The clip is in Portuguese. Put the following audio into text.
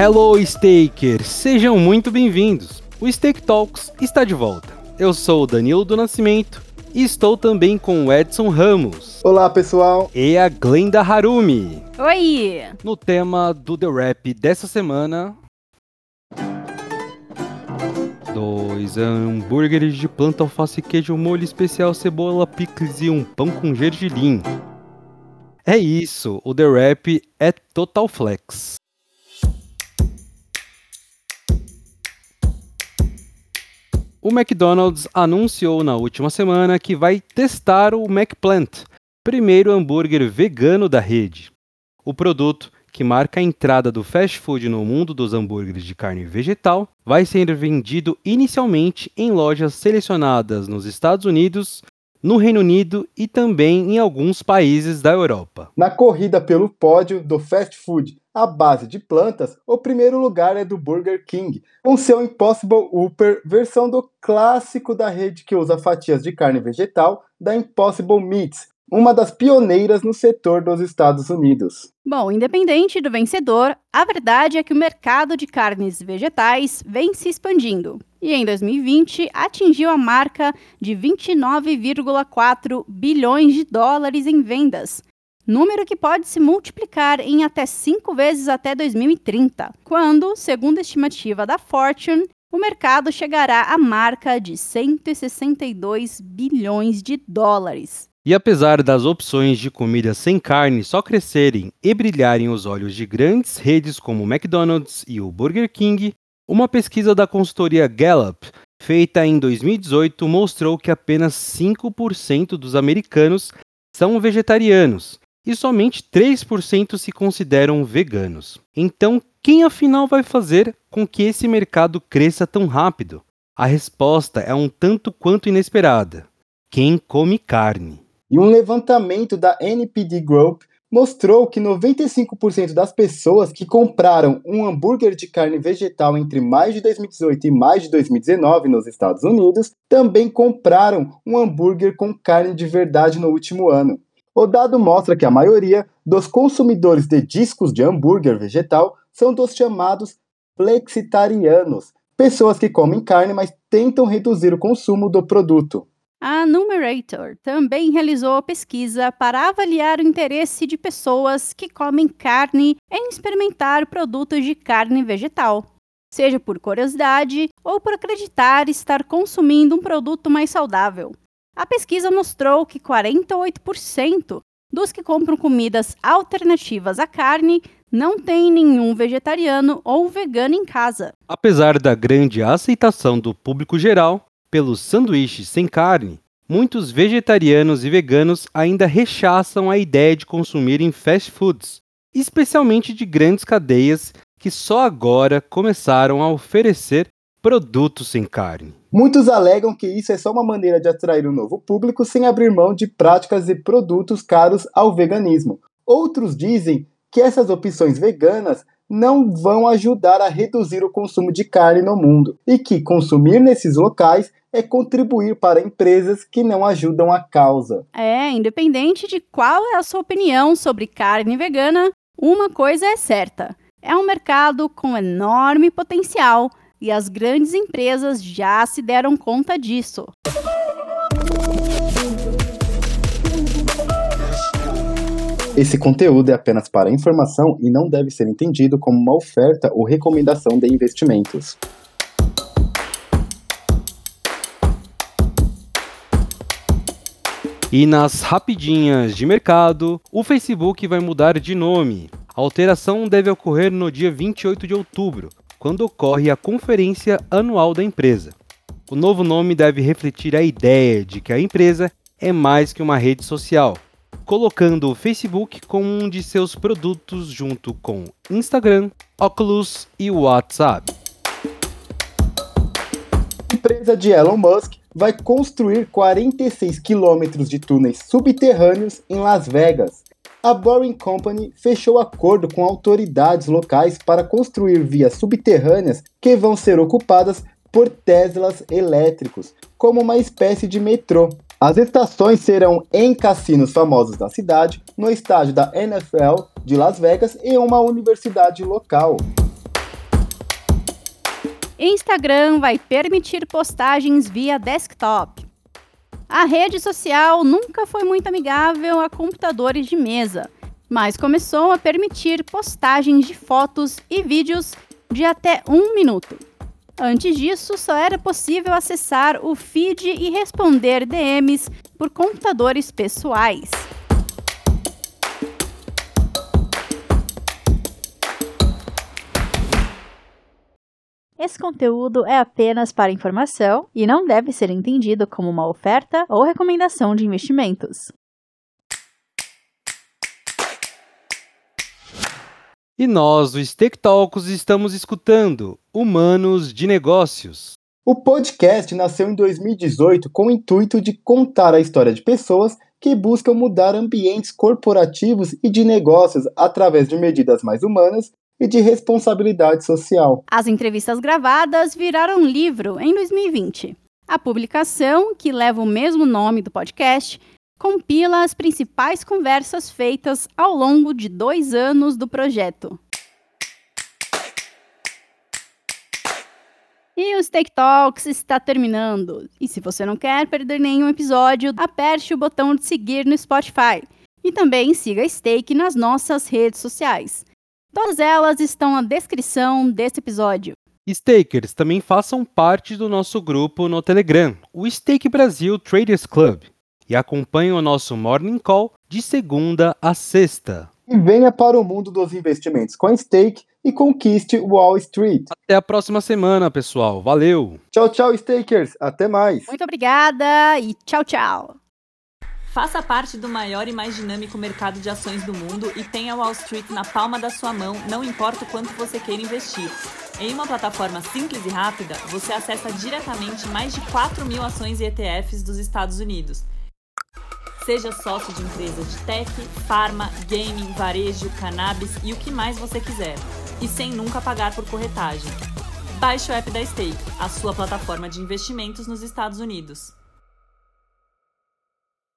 Hello, Stakers! Sejam muito bem-vindos. O Stake Talks está de volta. Eu sou o Danilo do Nascimento e estou também com o Edson Ramos. Olá, pessoal! E a Glenda Harumi. Oi! No tema do The Rap dessa semana. Dois hambúrgueres de planta, alface, queijo, molho especial, cebola, picles e um pão com gergelim. É isso, o The Rap é total flex. O McDonald's anunciou na última semana que vai testar o McPlant, primeiro hambúrguer vegano da rede. O produto, que marca a entrada do fast food no mundo dos hambúrgueres de carne vegetal, vai ser vendido inicialmente em lojas selecionadas nos Estados Unidos, no Reino Unido e também em alguns países da Europa. Na corrida pelo pódio do fast food à base de plantas, o primeiro lugar é do Burger King, com seu Impossible Whopper, versão do clássico da rede que usa fatias de carne vegetal da Impossible Meats, uma das pioneiras no setor dos Estados Unidos. Bom, independente do vencedor, a verdade é que o mercado de carnes vegetais vem se expandindo e em 2020 atingiu a marca de 29,4 bilhões de dólares em vendas, número que pode se multiplicar em até cinco vezes até 2030, quando, segundo a estimativa da Fortune, o mercado chegará à marca de 162 bilhões de dólares. E apesar das opções de comida sem carne só crescerem e brilharem os olhos de grandes redes como o McDonald's e o Burger King, uma pesquisa da consultoria Gallup, feita em 2018, mostrou que apenas 5% dos americanos são vegetarianos e somente 3% se consideram veganos. Então, quem afinal vai fazer com que esse mercado cresça tão rápido? A resposta é um tanto quanto inesperada: quem come carne. E um levantamento da NPD Group mostrou que 95% das pessoas que compraram um hambúrguer de carne vegetal entre mais de 2018 e mais de 2019 nos Estados Unidos também compraram um hambúrguer com carne de verdade no último ano. O dado mostra que a maioria dos consumidores de discos de hambúrguer vegetal são dos chamados flexitarianos, pessoas que comem carne, mas tentam reduzir o consumo do produto. A Numerator também realizou pesquisa para avaliar o interesse de pessoas que comem carne em experimentar produtos de carne vegetal, seja por curiosidade ou por acreditar estar consumindo um produto mais saudável. A pesquisa mostrou que 48% dos que compram comidas alternativas à carne não tem nenhum vegetariano ou vegano em casa. Apesar da grande aceitação do público geral, pelos sanduíches sem carne, muitos vegetarianos e veganos ainda rechaçam a ideia de consumirem fast foods, especialmente de grandes cadeias que só agora começaram a oferecer produtos sem carne. Muitos alegam que isso é só uma maneira de atrair um novo público sem abrir mão de práticas e produtos caros ao veganismo. Outros dizem que essas opções veganas não vão ajudar a reduzir o consumo de carne no mundo e que consumir nesses locais é contribuir para empresas que não ajudam a causa. É, independente de qual é a sua opinião sobre carne vegana, uma coisa é certa: é um mercado com enorme potencial e as grandes empresas já se deram conta disso. Esse conteúdo é apenas para informação e não deve ser entendido como uma oferta ou recomendação de investimentos. E nas rapidinhas de mercado, o Facebook vai mudar de nome. A alteração deve ocorrer no dia 28 de outubro, quando ocorre a conferência anual da empresa. O novo nome deve refletir a ideia de que a empresa é mais que uma rede social, colocando o Facebook como um de seus produtos junto com Instagram, Oculus e WhatsApp. A empresa de Elon Musk vai construir 46 quilômetros de túneis subterrâneos em Las Vegas. A Boring Company fechou acordo com autoridades locais para construir vias subterrâneas que vão ser ocupadas por Teslas elétricos, como uma espécie de metrô. As estações serão em cassinos famosos da cidade, no estádio da NFL de Las Vegas e uma universidade local. Instagram vai permitir postagens via desktop. A rede social nunca foi muito amigável a computadores de mesa, mas começou a permitir postagens de fotos e vídeos de até um minuto. Antes disso, só era possível acessar o feed e responder DMs por computadores pessoais. Esse conteúdo é apenas para informação e não deve ser entendido como uma oferta ou recomendação de investimentos. E nós, do Steak Talks, estamos escutando Humanos de Negócios. O podcast nasceu em 2018 com o intuito de contar a história de pessoas que buscam mudar ambientes corporativos e de negócios através de medidas mais humanas e de responsabilidade social. As entrevistas gravadas viraram livro em 2020. A publicação, que leva o mesmo nome do podcast, compila as principais conversas feitas ao longo de dois anos do projeto. E o Steak Talks está terminando. E se você não quer perder nenhum episódio, aperte o botão de seguir no Spotify. E também siga a Steak nas nossas redes sociais. Todas elas estão na descrição desse episódio. Stakers também façam parte do nosso grupo no Telegram, o Stake Brasil Traders Club, e acompanhem o nosso Morning Call de segunda a sexta. E venha para o mundo dos investimentos com a Stake e conquiste Wall Street. Até a próxima semana, pessoal. Valeu! Tchau, tchau, Stakers. Até mais. Muito obrigada e tchau, tchau. Faça parte do maior e mais dinâmico mercado de ações do mundo e tenha Wall Street na palma da sua mão, não importa o quanto você queira investir. Em uma plataforma simples e rápida, você acessa diretamente mais de 4 mil ações e ETFs dos Estados Unidos. Seja sócio de empresa de tech, farma, gaming, varejo, cannabis e o que mais você quiser. E sem nunca pagar por corretagem. Baixe o app da Stake, a sua plataforma de investimentos nos Estados Unidos.